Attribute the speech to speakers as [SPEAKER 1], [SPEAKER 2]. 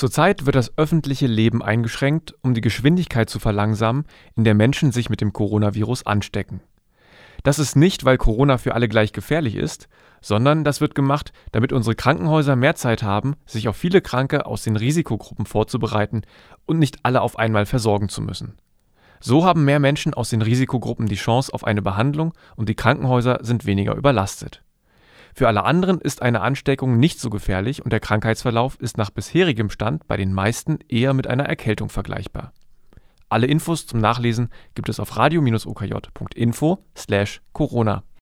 [SPEAKER 1] Zurzeit wird das öffentliche Leben eingeschränkt, um die Geschwindigkeit zu verlangsamen, in der Menschen sich mit dem Coronavirus anstecken. Das ist nicht, weil Corona für alle gleich gefährlich ist, sondern das wird gemacht, damit unsere Krankenhäuser mehr Zeit haben, sich auf viele Kranke aus den Risikogruppen vorzubereiten und nicht alle auf einmal versorgen zu müssen. So haben mehr Menschen aus den Risikogruppen die Chance auf eine Behandlung und die Krankenhäuser sind weniger überlastet. Für alle anderen ist eine Ansteckung nicht so gefährlich und der Krankheitsverlauf ist nach bisherigem Stand bei den meisten eher mit einer Erkältung vergleichbar. Alle Infos zum Nachlesen gibt es auf radio-okj.info/corona.